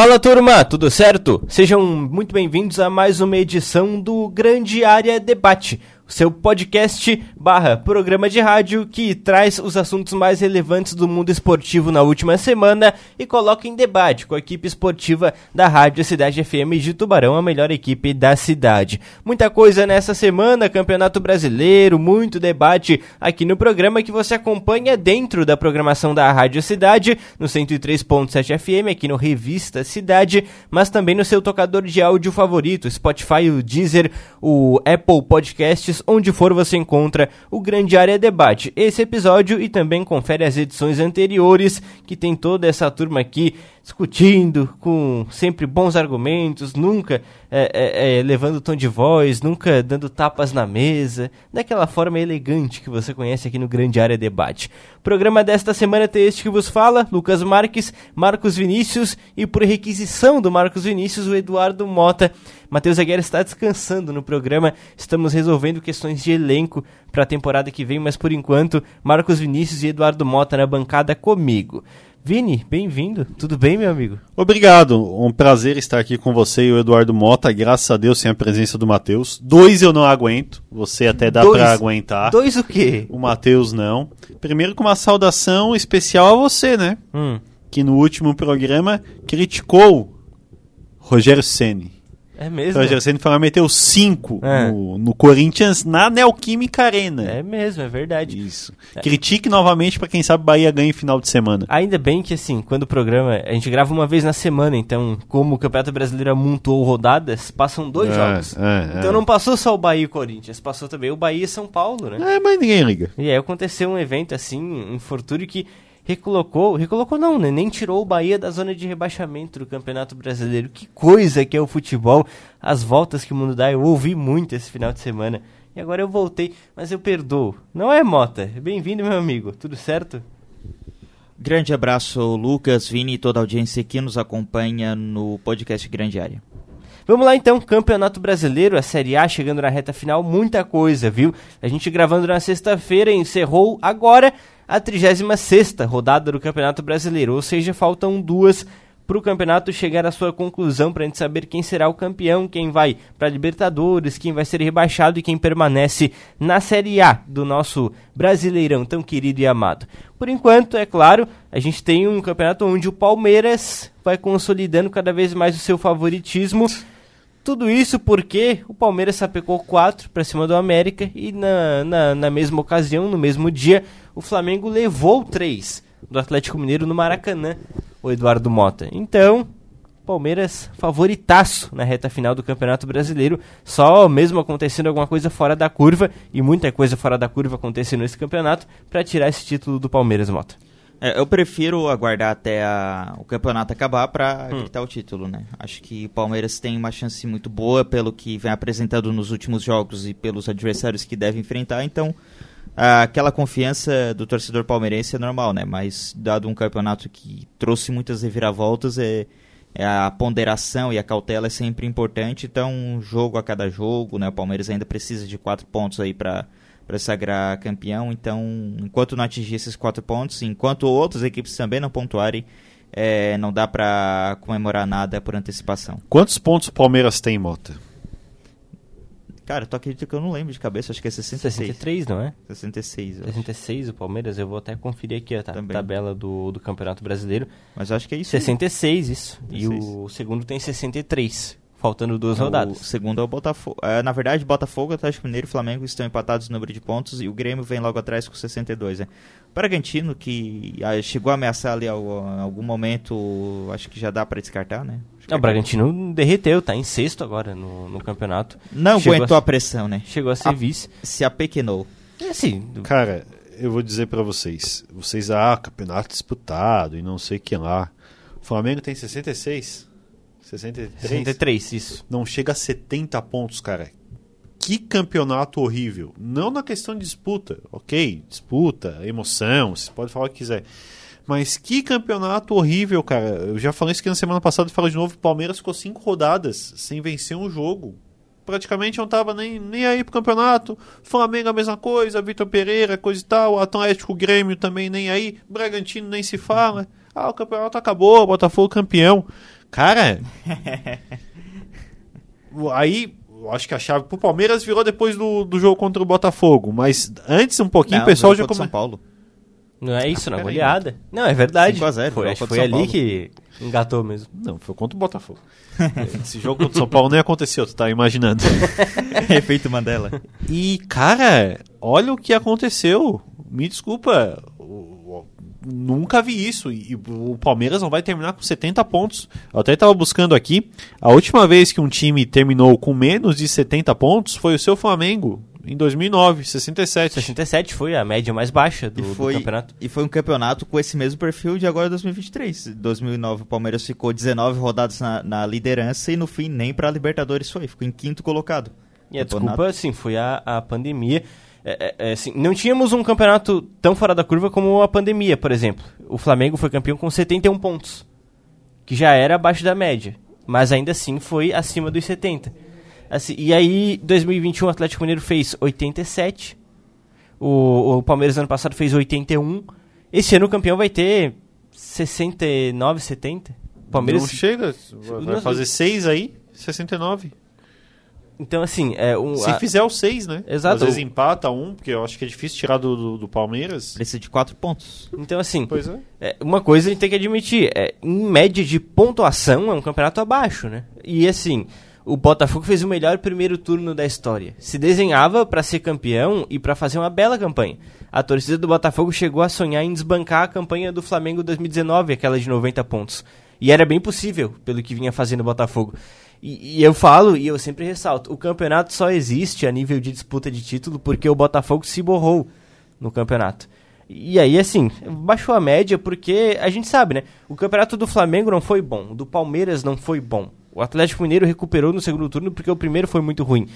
Fala turma, tudo certo? Sejam muito bem-vindos a mais uma edição do Grande Área Debate, seu podcast barra programa de rádio que traz os assuntos mais relevantes do mundo esportivo na última semana e coloca em debate com a equipe esportiva da Rádio Cidade FM de Tubarão, a melhor equipe da cidade. Muita coisa nessa semana, Campeonato Brasileiro, muito debate aqui no programa que você acompanha dentro da programação da Rádio Cidade, no 103.7 FM, aqui no Revista Cidade, mas também no seu tocador de áudio favorito, Spotify, o Deezer, o Apple Podcasts onde for você encontra o Grande Área Debate. Esse episódio e também confere as edições anteriores, que tem toda essa turma aqui discutindo, com sempre bons argumentos, nunca é, é, é, levando tom de voz, nunca dando tapas na mesa, daquela forma elegante que você conhece aqui no Grande Área Debate. O programa desta semana tem este que vos fala, Lucas Marques, Marcos Vinícius e por requisição do Marcos Vinícius, o Eduardo Mota. Matheus Aguirre está descansando no programa, estamos resolvendo questões de elenco para a temporada que vem, mas por enquanto, Marcos Vinícius e Eduardo Mota na bancada comigo. Vini, bem-vindo. Tudo bem, meu amigo? Obrigado. Um prazer estar aqui com você e o Eduardo Mota. Graças a Deus, sem a presença do Matheus. Dois eu não aguento. Você até dá para aguentar. Dois o quê? O Matheus não. Primeiro com uma saudação especial a você, né? Hum. Que no último programa criticou Rogério Ceni. É mesmo? O Rogério Ceni foi lá meteu 5 é. no, no, Corinthians na Neoquímica Arena. É mesmo, é verdade. Isso. É. Critique novamente para quem sabe Bahia ganha em final de semana. Ainda bem que assim, quando o programa, a gente grava uma vez na semana, então como o Campeonato Brasileiro amontoou rodadas, passam dois é, jogos. É, então não passou só o Bahia e o Corinthians, passou também o Bahia e São Paulo, né? É, mas ninguém liga. E aí aconteceu um evento assim, um infortúnio que recolocou, recolocou não, né? Nem tirou o Bahia da zona de rebaixamento do Campeonato Brasileiro. Que coisa que é o futebol, as voltas que o mundo dá. Eu ouvi muito esse final de semana. E agora eu voltei, mas eu perdoo. Não é, Mota? Bem-vindo, meu amigo. Tudo certo? Grande abraço, Lucas, Vini e toda a audiência que nos acompanha no podcast Grande Área. Vamos lá então, Campeonato Brasileiro, a Série A chegando na reta final, muita coisa, viu? A gente gravando na sexta-feira, encerrou agora a 36 rodada do Campeonato Brasileiro, ou seja, faltam duas para o campeonato chegar à sua conclusão, para a gente saber quem será o campeão, quem vai para Libertadores, quem vai ser rebaixado e quem permanece na Série A do nosso Brasileirão tão querido e amado. Por enquanto, é claro, a gente tem um campeonato onde o Palmeiras vai consolidando cada vez mais o seu favoritismo tudo isso porque o Palmeiras sapecou 4 para cima do América e na, na, na, mesma ocasião, no mesmo dia, o Flamengo levou 3 do Atlético Mineiro no Maracanã, o Eduardo Mota. Então, Palmeiras favoritaço na reta final do Campeonato Brasileiro, só mesmo acontecendo alguma coisa fora da curva, e muita coisa fora da curva acontecendo nesse campeonato, para tirar esse título do Palmeiras, Mota. É, eu prefiro aguardar até a, o campeonato acabar para hum. quitar o título, né? Acho que o Palmeiras tem uma chance muito boa pelo que vem apresentando nos últimos jogos e pelos adversários que deve enfrentar, então aquela confiança do torcedor palmeirense é normal, né? Mas dado um campeonato que trouxe muitas reviravoltas, é, é a ponderação e a cautela é sempre importante, então um jogo a cada jogo, né? O Palmeiras ainda precisa de quatro pontos aí para para sagrar campeão. Então, enquanto não atingir esses quatro pontos, enquanto outras equipes também não pontuarem, é, não dá para comemorar nada por antecipação. Quantos pontos o Palmeiras tem, Mota? Cara, tu acredita que eu não lembro de cabeça, acho que é 66. 63, não é? 66. 66 o Palmeiras, eu vou até conferir aqui a tabela do, do Campeonato Brasileiro. Mas eu acho que é isso. 66, aí. isso. 66. E o segundo tem 63. Faltando duas é, rodadas. O segundo é o Botafogo. É, na verdade, Botafogo, Atlético Mineiro e Flamengo estão empatados no número de pontos e o Grêmio vem logo atrás com 62. Né? O Bragantino, que ah, chegou a ameaçar ali em algum momento, acho que já dá para descartar, né? Não, o Bragantino derreteu, tá em sexto agora no, no campeonato. Não chegou aguentou a, a, pressão, né? Chegou a ser a, vice. Se apequenou. É assim. Cara, eu vou dizer para vocês. Vocês, ah, campeonato disputado e não sei o que lá. O Flamengo tem 66. 63? 63, isso. Não chega a 70 pontos, cara. Que campeonato horrível. Não na questão de disputa, ok? Disputa, emoção, você pode falar o que quiser. Mas que campeonato horrível, cara. Eu já falei isso aqui na semana passada e falo de novo. O Palmeiras ficou cinco rodadas sem vencer um jogo. Praticamente não tava nem, nem aí pro campeonato. Flamengo a mesma coisa, Vitor Pereira, coisa e tal. Atlético Grêmio também nem aí. Bragantino nem se fala. Ah, o campeonato acabou, Botafogo campeão. Cara, aí acho que a chave pro Palmeiras virou depois do, do jogo contra o Botafogo. Mas antes um pouquinho Não, o pessoal já contra come... São Paulo. Não é isso, Ah, na peraí. goleada. Não, é verdade. 5 a 0, foi acho foi ali Paulo. que engatou mesmo. Não, foi contra o Botafogo. Esse jogo contra o São Paulo nem aconteceu, tu tá imaginando. Efeito Mandela. E, cara, olha o que aconteceu. Me desculpa. Nunca vi isso. E o Palmeiras não vai terminar com 70 pontos. Eu até estava buscando aqui. A última vez que um time terminou com menos de 70 pontos foi o seu Flamengo, em 2009, 67. 67 foi a média mais baixa do, E do foi, campeonato. e foi um campeonato com esse mesmo perfil de agora 2023. Em 2009 o Palmeiras ficou 19 rodadas na, na liderança e no fim nem pra Libertadores foi. Ficou em quinto colocado. E a desculpa, assim, foi a, a pandemia. É, é, é, assim, não tínhamos um campeonato tão fora da curva como a pandemia, por exemplo. O Flamengo foi campeão com 71 pontos, que já era abaixo da média, mas ainda assim foi acima dos 70. Assim, e aí, 2021, o Atlético Mineiro fez 87, o, o Palmeiras ano passado fez 81. Esse ano o campeão vai ter 69, 70. O Palmeiras Não chega, vai fazer 6 aí, 69. Então, assim, é um. Se a- fizer os 6, né? Exato. Às vezes empata um, porque eu acho que é difícil tirar do, do, do Palmeiras. Precisa de 4 pontos. Então, assim, Pois é. é, uma coisa a gente tem que admitir: é, em média de pontuação, é um campeonato abaixo, né? E assim, o Botafogo fez o melhor primeiro turno da história. Se desenhava para ser campeão e para fazer uma bela campanha. A torcida do Botafogo chegou a sonhar em desbancar a campanha do Flamengo 2019, aquela de 90 pontos. E era bem possível, pelo que vinha fazendo o Botafogo. E, e eu falo, e eu sempre ressalto, o campeonato só existe a nível de disputa de título porque o Botafogo se borrou no campeonato. E aí, assim, baixou a média porque a gente sabe, né? O campeonato do Flamengo não foi bom, o do Palmeiras não foi bom. O Atlético Mineiro recuperou no segundo turno porque o primeiro foi muito ruim.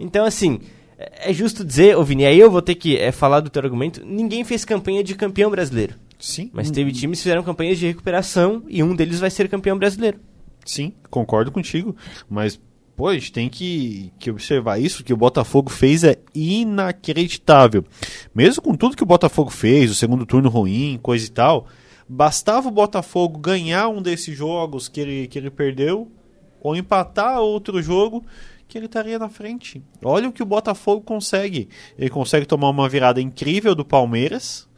Então, assim, é é justo dizer, ô Vini, aí eu vou ter que é, falar do teu argumento, ninguém fez campanha de campeão brasileiro. Sim. Mas teve times que fizeram campanhas de recuperação e um deles vai ser campeão brasileiro. Sim, concordo contigo. Mas, pô, a gente tem que, que observar isso, que o Botafogo fez é inacreditável. Mesmo com tudo que o Botafogo fez, o segundo turno ruim, coisa e tal, bastava o Botafogo ganhar um desses jogos que ele, que ele perdeu, ou empatar outro jogo, que ele estaria na frente. Olha o que o Botafogo consegue. Ele consegue tomar uma virada incrível do Palmeiras,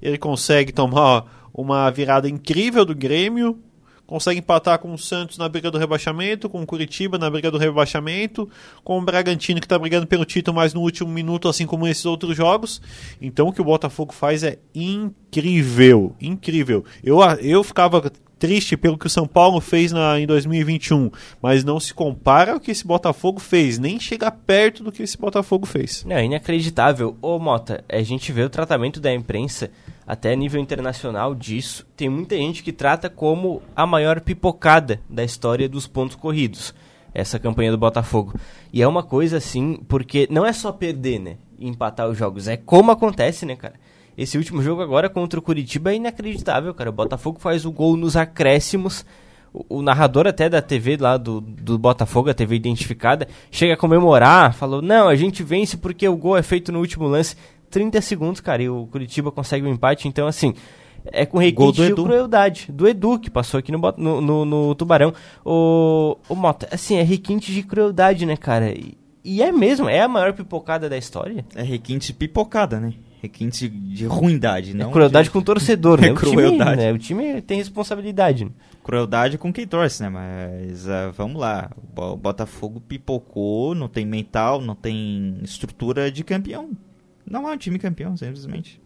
ele consegue tomar uma virada incrível do Grêmio, consegue empatar com o Santos na briga do rebaixamento, com o Curitiba na briga do rebaixamento, com o Bragantino que está brigando pelo título, mas no último minuto, assim como esses outros jogos. Então o que o Botafogo faz é incrível, incrível. Eu, eu ficava triste pelo que o São Paulo fez na, em 2021, mas não se compara ao que esse Botafogo fez, nem chega perto do que esse Botafogo fez. É inacreditável. Ô, Mota, a gente vê o tratamento da imprensa, até nível internacional disso. Tem muita gente que trata como a maior pipocada da história dos pontos corridos. Essa campanha do Botafogo. E é uma coisa assim, porque não é só perder, né? Empatar os jogos. É como acontece, né, cara? Esse último jogo agora contra o Curitiba é inacreditável, cara. O Botafogo faz o gol nos acréscimos. O, o narrador até da TV lá do, do Botafogo, a TV identificada, chega a comemorar, falou, não, a gente vence porque o gol é feito no último lance. 30 segundos, cara, e o Curitiba consegue o empate. Então, assim, é com requinte de crueldade. Do Edu, que passou aqui no, no, no, no Tubarão. O, o Mota, assim, é requinte de crueldade, né, cara? E, e é mesmo, é a maior pipocada da história. É requinte pipocada, né? Requinte de ruindade, não é crueldade de- com o torcedor, né? É O time, crueldade. né? O time tem responsabilidade. né? Crueldade com quem torce, né? Mas ah, vamos lá. O Bo- Botafogo pipocou, não tem mental, não tem estrutura de campeão. Não é um time campeão, simplesmente.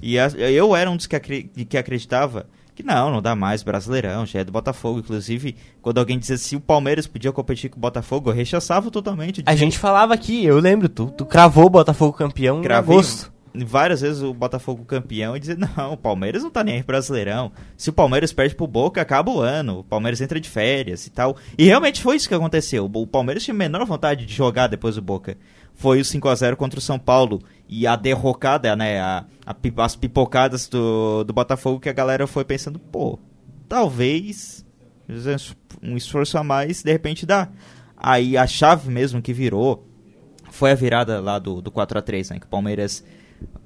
E a- eu era um dos que, de que acreditava que não, não dá mais Brasileirão, já é do Botafogo. Inclusive, quando alguém dizia se o Palmeiras podia competir com o Botafogo, eu rechaçava totalmente. A gente falava aqui, eu lembro, tu, tu cravou o Botafogo campeão em Gravei agosto. várias vezes o Botafogo campeão e dizer, não, o Palmeiras não tá nem aí pro Brasileirão. Se o Palmeiras perde pro Boca, acaba o ano. O Palmeiras entra de férias e tal. E realmente foi isso que aconteceu. O Palmeiras tinha a menor vontade de jogar depois do Boca. Foi o 5 a 0 contra o São Paulo. E a derrocada, né? A, a as pipocadas do, do Botafogo que a galera foi pensando, pô, talvez um esforço a mais, de repente dá. Aí a chave mesmo que virou foi a virada lá do, do 4 a 3 né? Que o Palmeiras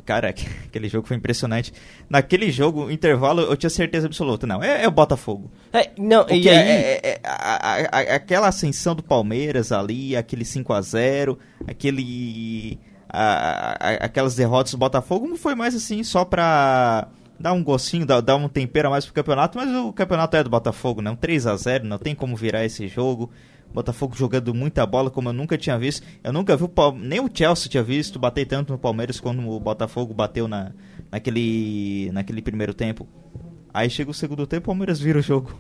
cara, aquele jogo foi impressionante. Naquele jogo, intervalo, eu tinha certeza absoluta. Não, é, é o Botafogo. É, não, Porque e aí... é- é- é- a- a- a- aquela ascensão do Palmeiras ali, aquele 5 a 0 aquele. A- a- aquelas derrotas do Botafogo não foi mais assim só pra dar um gostinho, dar, dar um tempero a mais pro campeonato, mas o campeonato é do Botafogo, não 3 a 0 não tem como virar esse jogo. Botafogo jogando muita bola como eu nunca tinha visto. Eu nunca vi o nem o Chelsea tinha visto bater tanto no Palmeiras como o Botafogo bateu na, naquele, naquele primeiro tempo. Aí chega o segundo tempo, o Palmeiras vira o jogo.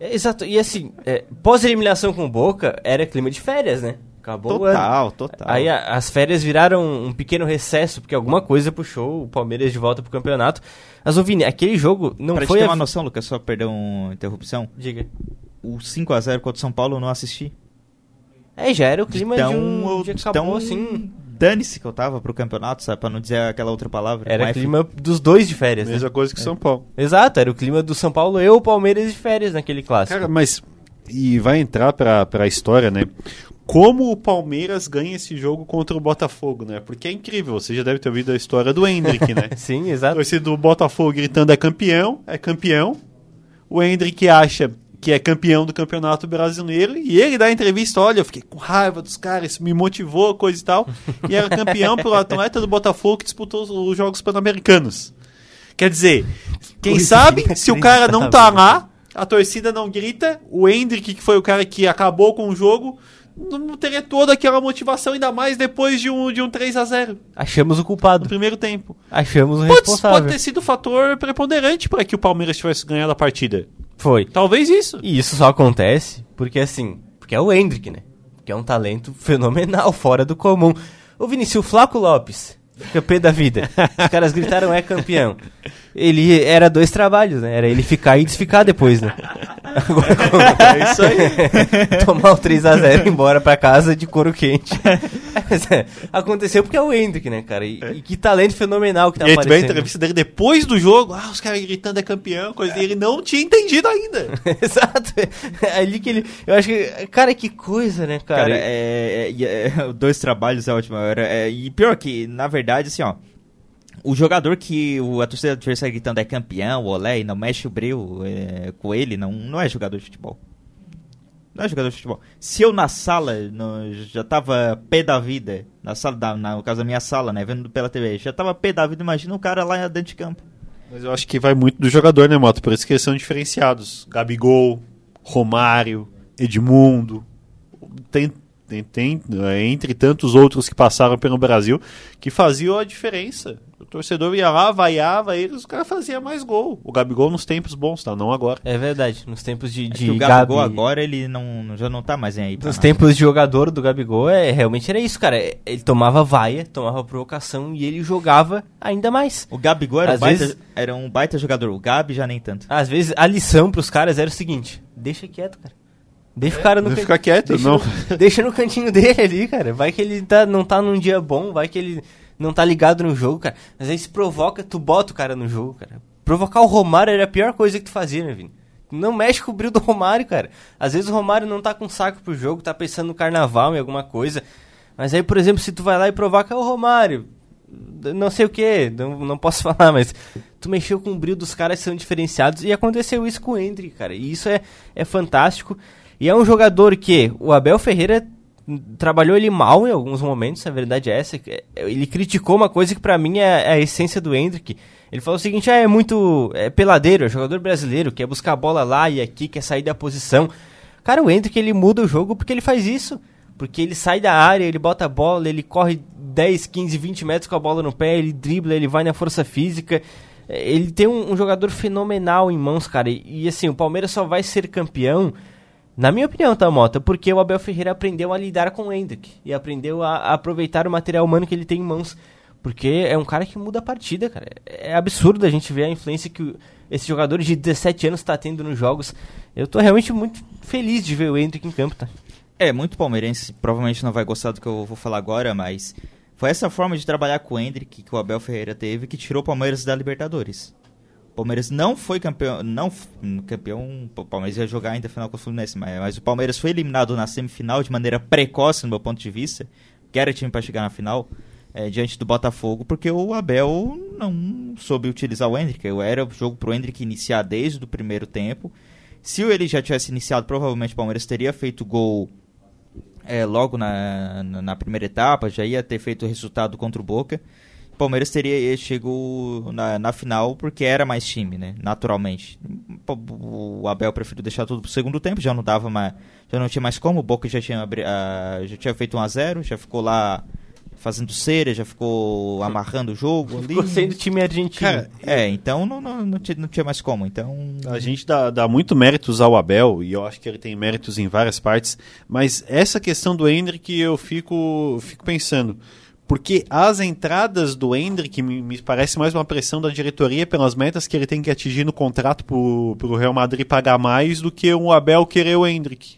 É, Exato, e assim, é, pós-eliminação com o Boca, era clima de férias, né? Acabou o ano. Total, total. Aí a- as férias viraram um pequeno recesso, porque alguma coisa puxou o Palmeiras de volta pro campeonato. Mas, ô Vini, aquele jogo não pra foi... te ter a- uma noção, Lucas, só perder uma interrupção. Diga. O 5x0 contra o São Paulo eu não assisti. É, já era o clima de, um eu- dia que acabou, tão assim... Dane-se que eu tava pro campeonato, sabe? Pra não dizer aquela outra palavra. Era F. clima dos dois de férias, né? Mesma coisa que São Paulo. Exato, era o clima do São Paulo e o Palmeiras de férias naquele clássico. Cara, mas. E vai entrar pra, pra história, né? Como o Palmeiras ganha esse jogo contra o Botafogo, né? Porque é incrível, você já deve ter ouvido a história do Hendrick, né? Sim, exato. torcida do Botafogo gritando é campeão, é campeão. O Hendrick acha que é campeão do campeonato brasileiro e ele dá a entrevista, olha, eu fiquei com raiva dos caras, isso me motivou, coisa e tal. E era campeão pelo atleta do Botafogo que disputou os, os Jogos Pan-Americanos. Quer dizer, quem Coisa sabe, se o cara não tá lá, a torcida não grita, o Hendrick, que foi o cara que acabou com o jogo, não teria toda aquela motivação, ainda mais depois de um, de um 3 a 0 Achamos o no culpado. primeiro tempo. Achamos o Pode, responsável. pode ter sido o fator preponderante para que o Palmeiras tivesse ganhado a partida. Foi. Talvez isso. E isso só acontece porque, assim, porque é o Hendrick, né? Que é um talento fenomenal, fora do comum. Ô, Vinícius, o Flaco Lopes, pé da vida. Os caras gritaram, é campeão. Ele era dois trabalhos, né? Era ele ficar e desficar depois, né? Agora, É isso aí. tomar o 3x0 e ir embora pra casa de couro quente. É, aconteceu porque é o Hendrick, né, cara? E, e que talento fenomenal que tá e tu vê a aparecendo. entrevista dele depois do jogo, ah, os caras gritando é campeão, coisa e ele não tinha entendido ainda. Exato. É ali que ele. Eu acho que. Cara, que coisa, né, cara? Cara, é, é- é- dois trabalhos é ótimo. Era- é- e pior que, na verdade, assim, ó. O jogador que o, a torcida adversária gritando é campeão, olé, e não mexe o breu é, com ele, não, não é jogador de futebol. Não é jogador de futebol. Se eu na sala no- já tava pé da vida, na sala, da, na, no caso da minha sala, né, vendo pela TV, já tava pé da vida, imagina um cara lá dentro de campo. Mas eu acho que vai muito do jogador, né, Moto? Por isso que eles são diferenciados. Gabigol, Romário, Edmundo. Tem, tem, tem, é, entre tantos outros que passaram pelo Brasil, que faziam a diferença. O torcedor ia lá, vaiava eles, os caras faziam mais gol. O Gabigol nos tempos bons, tá? Não agora. É verdade. Nos tempos de, É de que o Gabigol Gabi- agora, ele não, já não tá mais aí Nos tempos de jogador do Gabigol, é, realmente era isso, cara. Ele tomava vaia, tomava provocação e ele jogava ainda mais. O Gabigol era, um Às baita, vezes- era um baita jogador, o Gabi já nem tanto. Às vezes a lição pros caras era o seguinte: deixa quieto, cara. Deixa o cara no Não can- fica quieto, deixa não. No, deixa no cantinho dele ali, cara. Vai que ele tá, não tá num dia bom, vai que ele não tá ligado no jogo, cara. Às vezes provoca, tu bota o cara no jogo, cara. Provocar o Romário era a pior coisa que tu fazia, né, Vini? Não mexe com o brilho do Romário, cara. Às vezes o Romário não tá com saco pro jogo, tá pensando no carnaval, em alguma coisa. Mas aí, por exemplo, se tu vai lá e provoca o Romário, não sei o que, não, não posso falar, mas tu mexeu com o brilho dos caras que são diferenciados e aconteceu isso com o Hendrick, cara. E isso é, é fantástico. E é um jogador que o Abel Ferreira trabalhou ele mal em alguns momentos, a verdade é essa. é, Ele criticou uma coisa que pra mim é, é a essência do Hendrick. Ele falou o seguinte: ah, é muito é peladeiro, é jogador brasileiro, quer buscar a bola lá e aqui, quer sair da posição. Cara, o Hendrick ele muda o jogo porque ele faz isso. Porque ele sai da área, ele bota a bola, ele corre 10, 15, 20 metros com a bola no pé, ele dribla, ele vai na força física. Ele tem um, um jogador fenomenal em mãos, cara. E, e, assim, o Palmeiras só vai ser campeão, na minha opinião, tá, Mota? Porque o Abel Ferreira aprendeu a lidar com o Hendrick. E aprendeu a, aproveitar o material humano que ele tem em mãos. Porque é um cara que muda a partida, cara. É absurdo a gente ver a influência que esse jogador de 17 anos tá tendo nos jogos. Eu tô realmente muito feliz de ver o Hendrick em campo, tá? É, muito palmeirense, provavelmente não vai gostar do que eu vou falar agora, mas foi essa forma de trabalhar com o Hendrick que o Abel Ferreira teve que tirou o Palmeiras da Libertadores. O Palmeiras não foi campeão, não campeão, o Palmeiras ia jogar ainda a final com o Fluminense, mas, mas o Palmeiras foi eliminado na semifinal de maneira precoce, no meu ponto de vista, que era time para chegar na final. é, diante do Botafogo, porque o Abel não soube utilizar o Hendrick. Era jogo pro Hendrick iniciar desde o primeiro tempo. Se ele já tivesse iniciado, provavelmente o Palmeiras teria feito gol é, logo na, na, primeira etapa, já ia ter feito o resultado contra o Boca. O Palmeiras teria chegado na, na final porque era mais time, né? Naturalmente. O Abel preferiu deixar tudo pro segundo tempo, já não dava mais, já não tinha mais como. O Boca já tinha, uh, já tinha feito 1 a 0 já ficou lá fazendo cera, já ficou amarrando o jogo ali. Ficou sendo time argentino. Cara, é, então não, não, não, tinha, não tinha mais como. Então... A gente dá, dá muito méritos ao Abel, e eu acho que ele tem méritos em várias partes, mas essa questão do Hendrick eu fico, fico pensando. Porque as entradas do Hendrick me, me, parece mais uma pressão da diretoria pelas metas que ele tem que atingir no contrato para o Real Madrid pagar mais do que o Abel querer o Hendrick.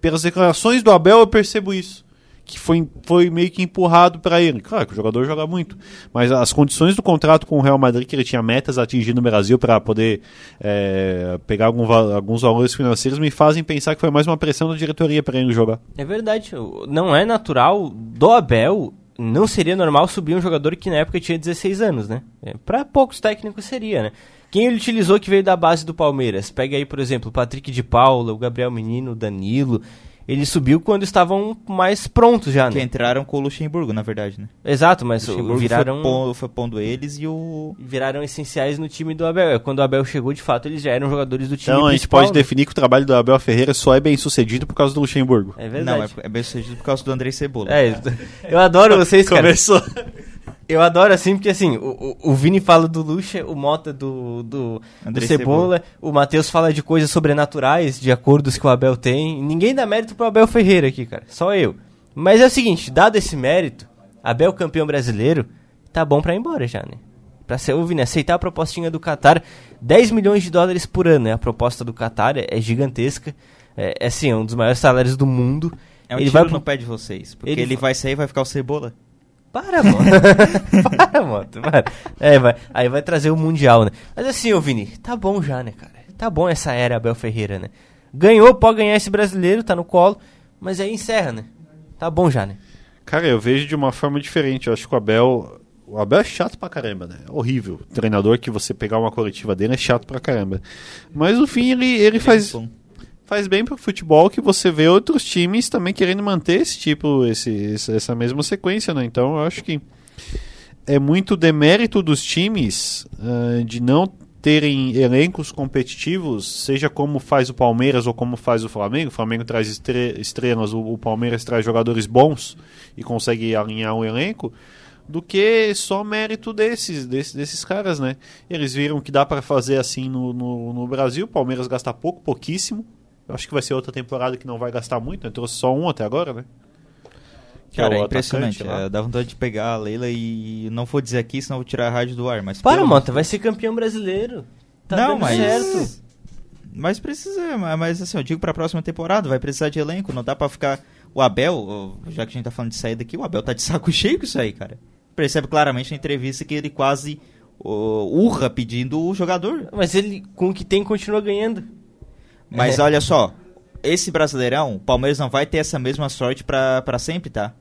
Pelas declarações do Abel eu percebo isso que foi, foi meio que empurrado para ele. Claro que o jogador joga muito, mas as condições do contrato com o Real Madrid, que ele tinha metas a atingir no Brasil para poder é, pegar algum, alguns valores financeiros, me fazem pensar que foi mais uma pressão da diretoria para ele jogar. É verdade, não é natural do Abel. Não seria normal subir um jogador que na época tinha 16 anos, né? É, para poucos técnicos seria, né? Quem ele utilizou que veio da base do Palmeiras? Pega aí, por exemplo, o Patrick de Paula, o Gabriel Menino, o Danilo ele subiu quando estavam mais prontos já, né? Que entraram com o Luxemburgo, na verdade, né? Exato, mas o viraram... Foi pondo, foi pondo, eles e o... Viraram essenciais no time do Abel. Quando o Abel chegou, de fato, eles já eram jogadores do time Então a gente pode né? definir que o trabalho do Abel Ferreira só é bem sucedido por causa do Luxemburgo. É verdade. Não, é, é bem sucedido por causa do André Cebola. É, eu adoro vocês, cara. Começou... Eu adoro assim, porque assim, o, o, Vini fala do Lucha, o Mota do, do, do Cebola, Cebola, o Matheus fala de coisas sobrenaturais, de acordos que o Abel tem. Ninguém dá mérito pro Abel Ferreira aqui, cara. Só eu. Mas é o seguinte, dado esse mérito, Abel campeão brasileiro, tá bom pra ir embora já, né? Pra ser, o Vini, aceitar a propostinha do Qatar, 10 milhões de dólares por ano, né? A proposta do Qatar é, é gigantesca. É, é assim, é um dos maiores salários do mundo. É um ele vai pro... no pé de vocês, porque ele, ele vai sair e vai ficar o Cebola. Para, moto. para, moto. Para. É, vai. Aí vai trazer o Mundial, né? Mas assim, ô Vini, tá bom já, né, cara? Tá bom essa era Abel Ferreira, né? Ganhou, pode ganhar esse brasileiro, tá no colo. Mas aí encerra, né? Tá bom já, né? Cara, eu vejo de uma forma diferente. Eu acho que o Abel. O Abel é chato pra caramba, né? É horrível. O treinador que você pegar uma coletiva dele é chato pra caramba. Mas no fim ele, ele faz. Bom faz bem pro futebol que você vê outros times também querendo manter esse tipo, esse, essa mesma sequência, né? Então eu acho que é muito demérito dos times uh, de não terem elencos competitivos, seja como faz o Palmeiras ou como faz o Flamengo. O Flamengo traz estrelas, o, o Palmeiras traz jogadores bons e consegue alinhar o elenco do que só mérito desses, desses, desses caras, né? Eles viram que dá para fazer assim no, no, no Brasil. O Palmeiras gasta pouco, pouquíssimo. Eu acho que vai ser outra temporada que não vai gastar muito, né? Trouxe só um até agora, né? Que Cara, é, é impressionante. É, dá vontade de pegar a Leila e não vou dizer aqui, senão vou tirar a rádio do ar. Mas Para, Mota, vai ser campeão brasileiro. Tá não, mas... certo. Mas precisa, mas assim, eu digo pra próxima temporada, vai precisar de elenco, não dá pra ficar. O Abel, já que a gente tá falando de saída aqui, o Abel tá de saco cheio com isso aí, cara. Percebe claramente na entrevista que ele quase uh, urra pedindo o jogador. Mas ele, com o que tem, continua ganhando. Mas é. olha só, esse Brasileirão, o Palmeiras não vai ter essa mesma sorte para sempre, tá?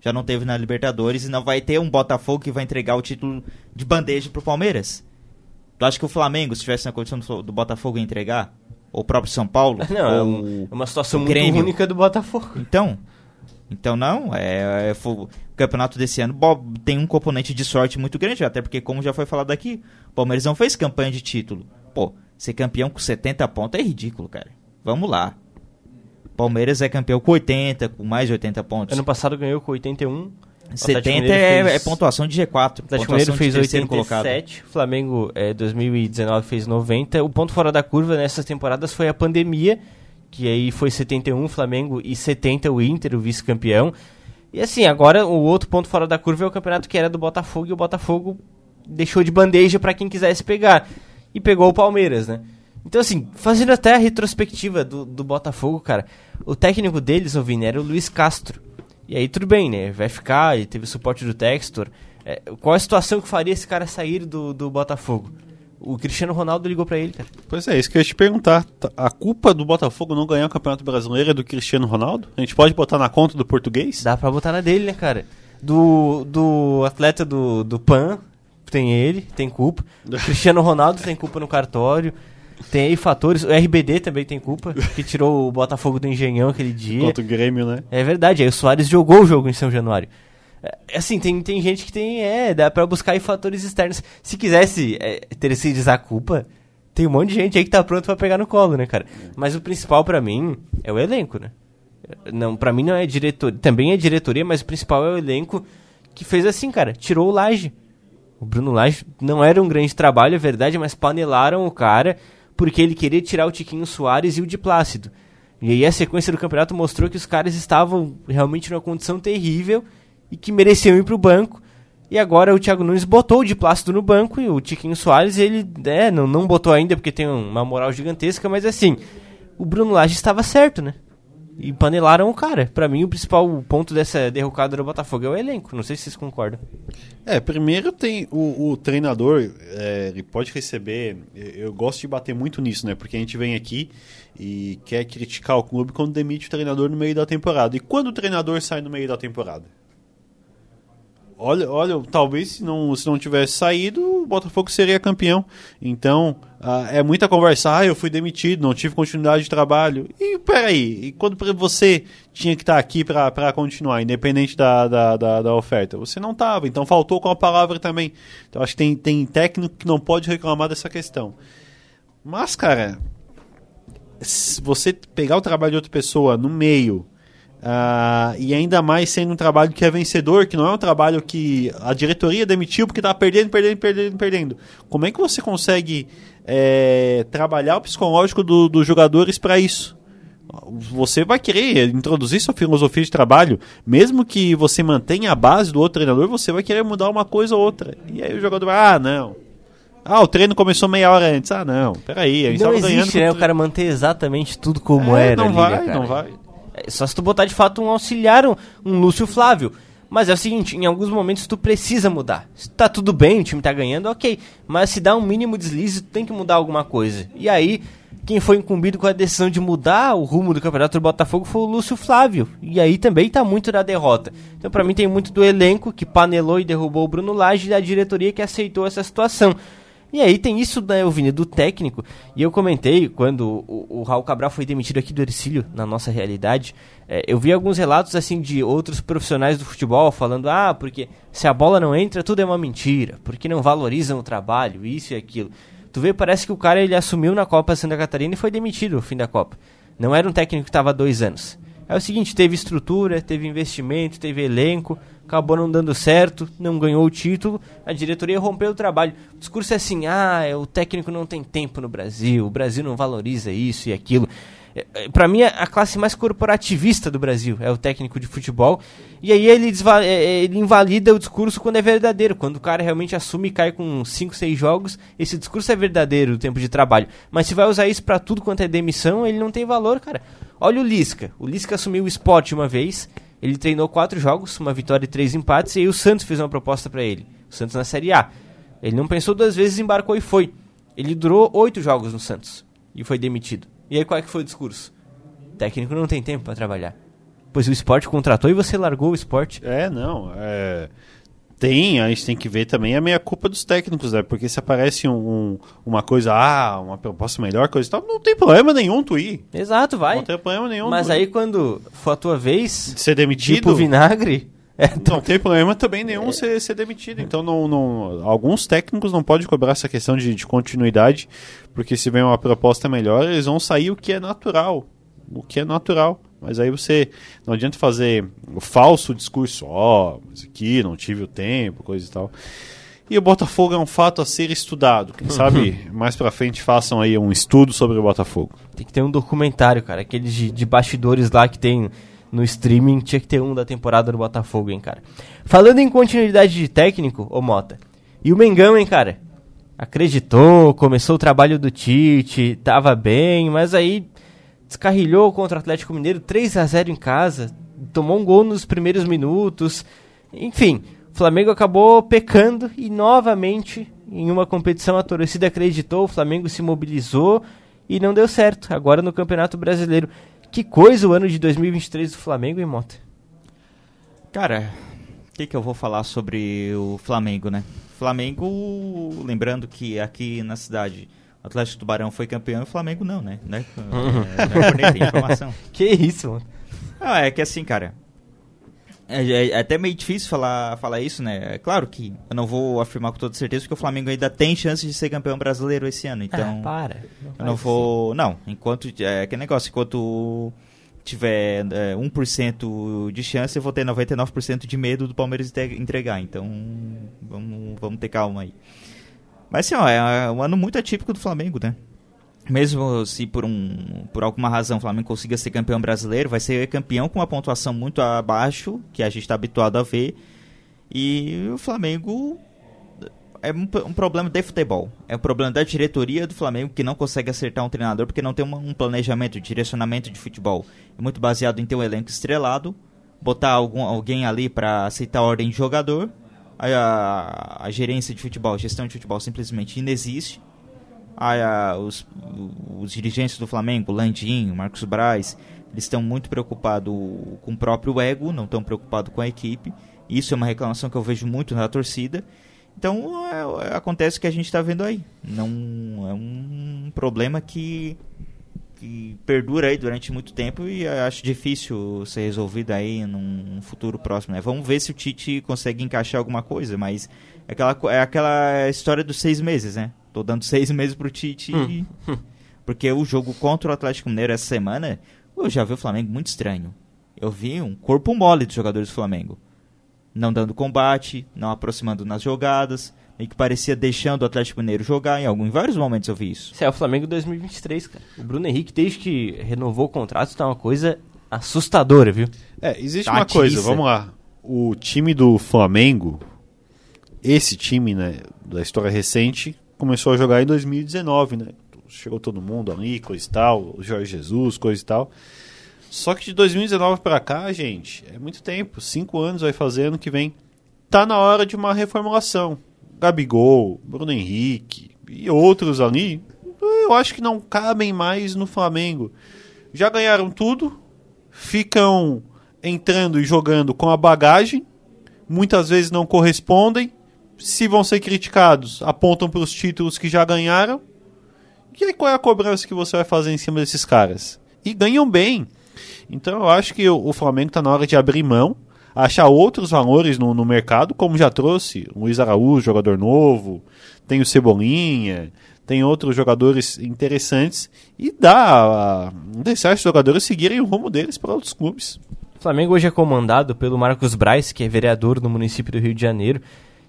Já não teve na Libertadores e não vai ter um Botafogo que vai entregar o título de bandeja pro Palmeiras. Tu acha que o Flamengo, se tivesse na condição do, do Botafogo, ia entregar? Ou o próprio São Paulo? Não, é, é uma situação muito Grêmio. única do Botafogo. Então, então não, é, é, o campeonato desse ano tem um componente de sorte muito grande, até porque, como já foi falado aqui, o Palmeiras não fez campanha de título. Pô, Ser campeão com 70 pontos é ridículo, cara. Vamos lá. Palmeiras é campeão com 80, com mais de 80 pontos. Ano passado ganhou com 81. 70 é, fez... é, pontuação de G4. O Atlético Mineiro fez 87, colocado. Flamengo é, 2019 fez 90. O ponto fora da curva nessas temporadas foi a pandemia, que aí foi 71 Flamengo e 70 o Inter, o vice-campeão. E assim, agora o outro ponto fora da curva é o campeonato que era do Botafogo e o Botafogo deixou de bandeja para quem quisesse pegar e pegou o Palmeiras, né? Então, assim, fazendo até a retrospectiva do, do Botafogo, cara, o técnico deles, o Vini, era o Luiz Castro. E aí tudo bem, né? Vai ficar, ele teve o suporte do Textor. É, qual a situação que faria esse cara sair do, do Botafogo? O Cristiano Ronaldo ligou para ele, cara. Pois é, isso que eu ia te perguntar. Tá, a culpa do Botafogo não ganhar o Campeonato Brasileiro é do Cristiano Ronaldo? A gente pode botar na conta do português? Dá pra botar na dele, né, cara? Do, do atleta do, do PAN, tem ele, tem culpa. O Cristiano Ronaldo tem culpa no cartório. Tem aí fatores. O RBD também tem culpa, que tirou o Botafogo do Engenhão aquele dia. Contra o Grêmio, né? É verdade, aí o Soares jogou o jogo em São Januário. É, assim, tem, tem gente que tem. É, dá pra buscar aí fatores externos. Se quisesse é, terceirizar a culpa, tem um monte de gente aí que tá pronto pra pegar no colo, né, cara? Mas o principal pra mim é o elenco, né? Não, pra mim não é diretoria. Também é diretoria, mas o principal é o elenco que fez assim, cara. Tirou o Laje. O Bruno Laje não era um grande trabalho, é verdade, mas panelaram o cara porque ele queria tirar o Tiquinho Soares e o de Plácido. E aí a sequência do campeonato mostrou que os caras estavam realmente numa condição terrível e que mereciam ir pro banco. E agora o Thiago Nunes botou o de Plácido no banco e o Tiquinho Soares, ele é, não, não botou ainda porque tem uma moral gigantesca, mas assim, o Bruno Lage estava certo, né? E panelaram o cara. Para mim, o principal ponto dessa derrocada do Botafogo é o elenco. Não sei se vocês concordam. É, primeiro tem o, o treinador, é, ele pode receber. Eu gosto de bater muito nisso, né? Porque a gente vem aqui e quer criticar o clube quando demite o treinador no meio da temporada. E quando o treinador sai no meio da temporada? Olha, olha, talvez se não, se não tivesse saído, o Botafogo seria campeão. Então, uh, é muita conversa. Ah, eu fui demitido, não tive continuidade de trabalho. E peraí, e quando você tinha que estar tá aqui para continuar, independente da, da, da, da oferta? Você não estava, então faltou com a palavra também. Então, acho que tem, tem técnico que não pode reclamar dessa questão. Mas, cara, se você pegar o trabalho de outra pessoa no meio Uh, e ainda mais sendo um trabalho que é vencedor, que não é um trabalho que a diretoria demitiu porque está perdendo, perdendo, perdendo, perdendo. Como é que você consegue é, trabalhar o psicológico do, dos jogadores para isso? Você vai querer introduzir sua filosofia de trabalho, mesmo que você mantenha a base do outro treinador, você vai querer mudar uma coisa ou outra. E aí o jogador vai, ah, não. Ah, o treino começou meia hora antes. Ah, não, peraí, a gente não existe, né? O cara manter exatamente tudo como é, era. Não ali, vai, né, não vai. É só se tu botar de fato um auxiliar, um, um Lúcio Flávio. Mas é o seguinte, em alguns momentos tu precisa mudar. Se tá tudo bem, o time tá ganhando, ok. Mas se dá um mínimo deslize, tu tem que mudar alguma coisa. E aí, quem foi incumbido com a decisão de mudar o rumo do campeonato do Botafogo foi o Lúcio Flávio. E aí também tá muito da derrota. Então para mim tem muito do elenco que panelou e derrubou o Bruno Lage e da diretoria que aceitou essa situação. E aí tem isso, né, Elvini, do técnico. E eu comentei, quando o, o Raul Cabral foi demitido aqui do Ercílio, na nossa realidade, é, eu vi alguns relatos, assim, de outros profissionais do futebol falando, ah, porque se a bola não entra, tudo é uma mentira, porque não valorizam o trabalho, isso e aquilo. Tu vê, parece que o cara, ele assumiu na Copa Santa Catarina e foi demitido no fim da Copa. Não era um técnico que estava há dois anos. É o seguinte, teve estrutura, teve investimento, teve elenco, acabou não dando certo, não ganhou o título, a diretoria rompeu o trabalho. O discurso é assim: ah, o técnico não tem tempo no Brasil, o Brasil não valoriza isso e aquilo. É, é, para mim, a classe mais corporativista do Brasil é o técnico de futebol. E aí ele, é, ele invalida o discurso quando é verdadeiro. Quando o cara realmente assume e cai com 5, 6 jogos, esse discurso é verdadeiro do tempo de trabalho. Mas se vai usar isso para tudo quanto é demissão, ele não tem valor, cara. Olha o Lisca. O Lisca assumiu o esporte uma vez ele treinou quatro jogos, uma vitória e três empates, e aí o Santos fez uma proposta para ele. O Santos na Série A. Ele não pensou duas vezes, embarcou e foi. Ele durou oito jogos no Santos e foi demitido. E aí qual é que foi o discurso? O técnico não tem tempo para trabalhar. Pois o esporte contratou e você largou o esporte. É, não. É... Tem, a gente tem que ver também a meia culpa dos técnicos, né? Porque se aparece um, um, uma coisa, ah, uma proposta melhor, coisa e tal, não tem problema nenhum tu ir. Exato, vai. Não tem problema nenhum. Mas aí ir. quando for a tua vez de ser demitido, tipo vinagre, é, não tem problema também nenhum é. ser, ser demitido. Então, não, não, alguns técnicos não podem cobrar essa questão de, de continuidade, porque se vem uma proposta melhor, eles vão sair o que é natural. O que é natural. Mas aí você. Não adianta fazer o falso discurso, ó, oh, mas aqui não tive o tempo, coisa e tal. E o Botafogo é um fato a ser estudado. Quem sabe mais pra frente façam aí um estudo sobre o Botafogo. Tem que ter um documentário, cara. Aqueles de, de bastidores lá que tem no streaming. Tinha que ter um da temporada do Botafogo, hein, cara. Falando em continuidade de técnico, ô Mota. E o Mengão, hein, cara? Acreditou, começou o trabalho do Tite, tava bem, mas aí descarrilhou contra o Atlético Mineiro 3 a 0 em casa, tomou um gol nos primeiros minutos. Enfim, o Flamengo acabou pecando e novamente em uma competição a torcida acreditou, o Flamengo se mobilizou e não deu certo. Agora no Campeonato Brasileiro. Que coisa o ano de 2023 do Flamengo, em Mota? Cara, O que, que eu vou falar sobre o Flamengo, né? Flamengo, lembrando que aqui na cidade Atlético Tubarão foi campeão e o Flamengo não, né? né? É, tem informação. Que isso, mano? Ah, é que assim, cara. É, é, é, até meio difícil falar, falar isso, né? É claro que eu não vou afirmar com toda certeza que o Flamengo ainda tem chance de ser campeão brasileiro esse ano. Então. Ah, para. Não eu não vou. Assim. Não, enquanto. É que negócio, enquanto tiver é, 1% de chance, eu vou ter 99% de medo do Palmeiras entregar. Então, vamos, vamos ter calma aí. Mas assim, ó, é um ano muito atípico do Flamengo, né? Mesmo se por, um, por alguma razão o Flamengo consiga ser campeão brasileiro, vai ser campeão com uma pontuação muito abaixo, que a gente está habituado a ver. E o Flamengo é um, um, problema de futebol. É um problema da diretoria do Flamengo que não consegue acertar um treinador porque não tem uma, um planejamento, direcionamento de futebol. É muito baseado em ter um elenco estrelado, botar algum, alguém ali para aceitar a ordem de jogador. A, a, a, gerência de futebol, gestão de futebol simplesmente inexiste. A, os, os dirigentes do Flamengo, Landinho, Marcos Braz, eles estão muito preocupados com o próprio ego, não estão preocupados com a equipe. Isso é uma reclamação que eu vejo muito na torcida. Então é, é, acontece o que a gente está vendo aí. Não é um problema que, que perdura aí durante muito tempo e acho difícil ser resolvido aí num futuro próximo. Né? Vamos ver se o Tite consegue encaixar alguma coisa, mas é aquela, é aquela história dos seis meses, né? Tô dando seis meses pro Tite. Hum. Porque o jogo contra o Atlético Mineiro essa semana, eu já vi o Flamengo muito estranho. Eu vi um corpo mole dos jogadores do Flamengo não dando combate, não aproximando nas jogadas, e que parecia deixando o Atlético Mineiro jogar. Em, algum, em vários momentos eu vi isso. Isso é o Flamengo 2023, cara. O Bruno Henrique, desde que renovou o contrato, está uma coisa assustadora, viu? É, existe uma coisa, vamos lá. O time do Flamengo, esse time, né, da história recente, começou a jogar em 2019, né? Chegou todo mundo ali, coisa e tal, o Jorge Jesus, coisa e tal. Só que de 2019 para cá, gente, é muito tempo. Cinco anos vai fazendo que vem. Tá na hora de uma reformulação. Gabigol, Bruno Henrique e outros ali, eu acho que não cabem mais no Flamengo. Já ganharam tudo, ficam entrando e jogando com a bagagem, muitas vezes não correspondem. Se vão ser criticados, apontam para os títulos que já ganharam. E aí qual é a cobrança que você vai fazer em cima desses caras? E ganham bem. Então eu acho que o, Flamengo está na hora de abrir mão, achar outros valores no, no mercado, como já trouxe o Luiz Araújo, jogador novo, tem o Cebolinha, tem outros jogadores interessantes e dá deixar esses jogadores seguirem o rumo deles para outros clubes. O Flamengo hoje é comandado pelo Marcos Braz, que é vereador no município do Rio de Janeiro.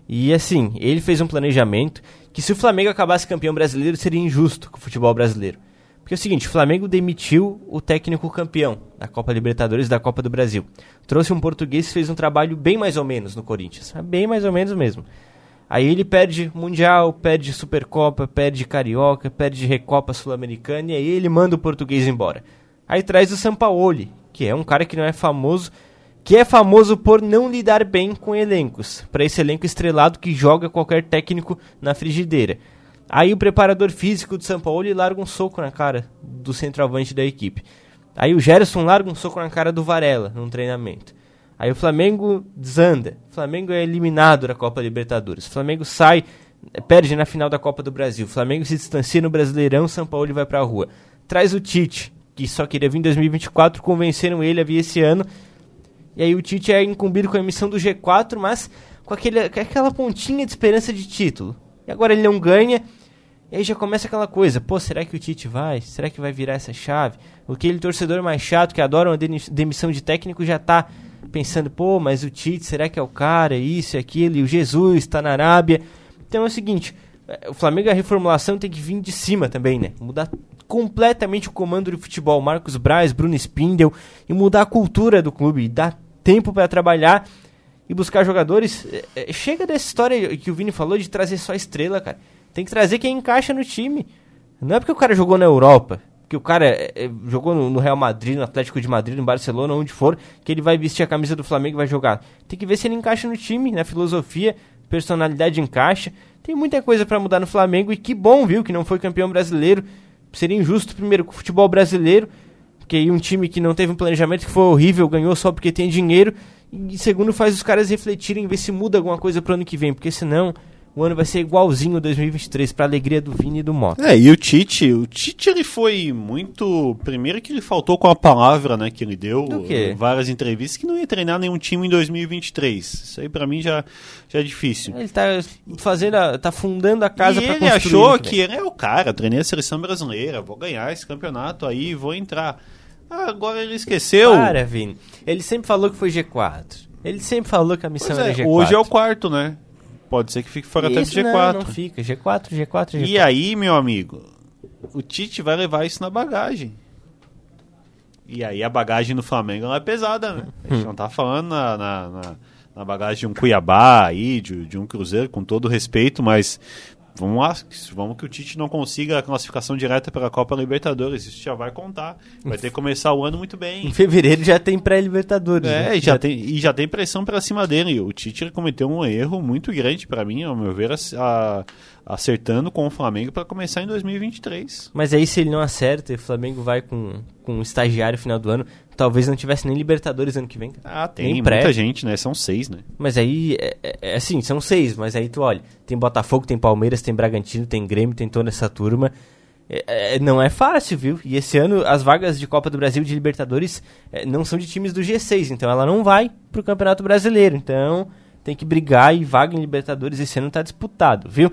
E assim, ele fez um planejamento que se o Flamengo acabasse campeão brasileiro seria injusto com o futebol brasileiro. Porque é o seguinte, o Flamengo demitiu o técnico campeão da Copa Libertadores e da Copa do Brasil. Trouxe um português e fez um trabalho bem mais ou menos no Corinthians. Bem mais ou menos mesmo. Aí ele perde Mundial, perde Supercopa, perde Carioca, perde Recopa Sul-Americana e aí ele manda o português embora. Aí traz o Sampaoli, que é um cara que não é famoso, que é famoso por não lidar bem com elencos. Para esse elenco estrelado que joga qualquer técnico na frigideira. Aí o preparador físico do São Paulo larga um soco na cara do centroavante da equipe. Aí o Gerson larga um soco na cara do Varela num treinamento. Aí o Flamengo desanda. O Flamengo é eliminado da Copa Libertadores. O Flamengo sai, perde na final da Copa do Brasil. O Flamengo se distancia no Brasileirão, São Paulo vai pra rua. Traz o Tite, que só queria vir em 2024, convenceram ele a vir esse ano. E aí o Tite é incumbido com a emissão do G4, mas com, aquele, com aquela pontinha de esperança de título. E agora ele não ganha. E aí já começa aquela coisa, pô, será que o Tite vai? Será que vai virar essa chave? Aquele torcedor mais chato que adora uma demissão de técnico já tá pensando, pô, mas o Tite, será que é o cara? Isso e aquilo, e o Jesus está na Arábia. Então é o seguinte, é, o Flamengo a reformulação tem que vir de cima também, né? Mudar completamente o comando do futebol, Marcos Braz, Bruno Spindel, e mudar a cultura do clube, dar tempo para trabalhar e buscar jogadores. É, é, chega dessa história que o Vini falou de trazer só estrela, cara. Tem que trazer quem encaixa no time. Não é porque o cara jogou na Europa, que o cara é, jogou no, no, Real Madrid, no Atlético de Madrid, no Barcelona, onde for, que ele vai vestir a camisa do Flamengo e vai jogar. Tem que ver se ele encaixa no time, na filosofia, personalidade encaixa. Tem muita coisa para mudar no Flamengo e que bom, viu, que não foi campeão brasileiro. Seria injusto primeiro com o futebol brasileiro Porque aí um time que não teve um planejamento que foi horrível, ganhou só porque tem dinheiro. E segundo, faz os caras refletirem, ver se muda alguma coisa pro ano que vem. Porque senão, o ano vai ser igualzinho 2023, pra alegria do Vini e do Mota. É, e o Tite, o Tite ele foi muito. Primeiro que ele faltou com a palavra, né, que ele deu, várias entrevistas, que não ia treinar nenhum time em 2023. Isso aí pra mim já, já é difícil. Ele tá fazendo, a- tá fundando a casa e pra ele construir. achou ano que ele é o cara, treinei a seleção brasileira, vou ganhar esse campeonato aí, vou entrar. Ah, agora ele esqueceu. Para, Vini. Ele sempre falou que foi G4. Ele sempre falou que a missão Pois é, era G4. hoje é o quarto, né? Pode ser que fique fora até do Isso não, G4. Não, fica. G4, G4, G4. E aí, meu amigo, o Tite vai levar isso na bagagem. E aí a bagagem no Flamengo ela é pesada, né? A gente não tá falando na, na, na- na bagagem de um Cuiabá aí, de, de um Cruzeiro, com todo respeito, mas vamos lá, vamos que o Tite não consiga a classificação direta para a Copa Libertadores. Isso já vai contar. Vai ter que começar o ano muito bem. Em fevereiro já tem pré-Libertadores. É, né? e já, tem, e já tem pressão pra cima dele. O Tite cometeu um erro muito grande pra mim, ao meu ver, ac- a- acertando com o Flamengo pra começar em 2023. Mas aí se ele não acerta e o Flamengo vai com, com um estagiário no final do ano, talvez não tivesse nem Libertadores ano que vem. Ah, tem Nem muita pré. gente, né? São seis, né? Mas aí, é, é- é assim, são seis, mas aí tu olha, tem Botafogo, tem Palmeiras, tem Bragantino, tem Grêmio, tem toda essa turma. É, é, não é fácil, viu? E esse ano as vagas de Copa do Brasil de Libertadores é, não são de times do G6, então ela não vai pro Campeonato Brasileiro. Então tem que brigar e vaga em Libertadores esse ano tá disputado, viu?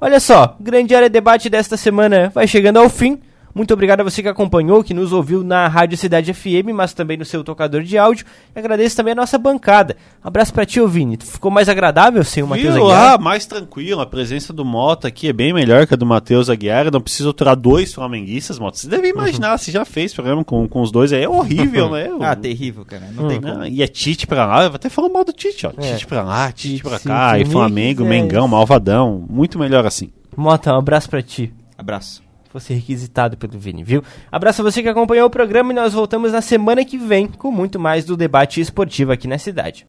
Olha só, grande área debate desta semana vai chegando ao fim. Muito obrigado a você que acompanhou, que nos ouviu na Rádio Cidade FM, mas também no seu tocador de áudio. E agradeço também a nossa bancada. Abraço pra ti, ô Vini. Ficou mais agradável sem o Matheus? Aguiar? Ah, mais tranquilo. A presença do Mota aqui é bem melhor que a do Matheus Aguiar. Eu Não precisa aturar dois flamenguistas, Mota. Você deve imaginar, você já fez programa com, com os dois aí. É horrível, né? Ah, terrível, cara. Não tem como. Não, e é Tite pra lá, eu vou até falar mal do Tite, ó. É. Tite pra lá, Tite Tite, pra sim, cá, sim, e Flamengo, é. Mengão, Malvadão. Muito melhor assim. Mota, um abraço pra ti. Abraço. Fosse requisitado pelo Vini, viu? Abraço a você que acompanhou o programa e nós voltamos na semana que vem com muito mais do debate esportivo aqui na cidade.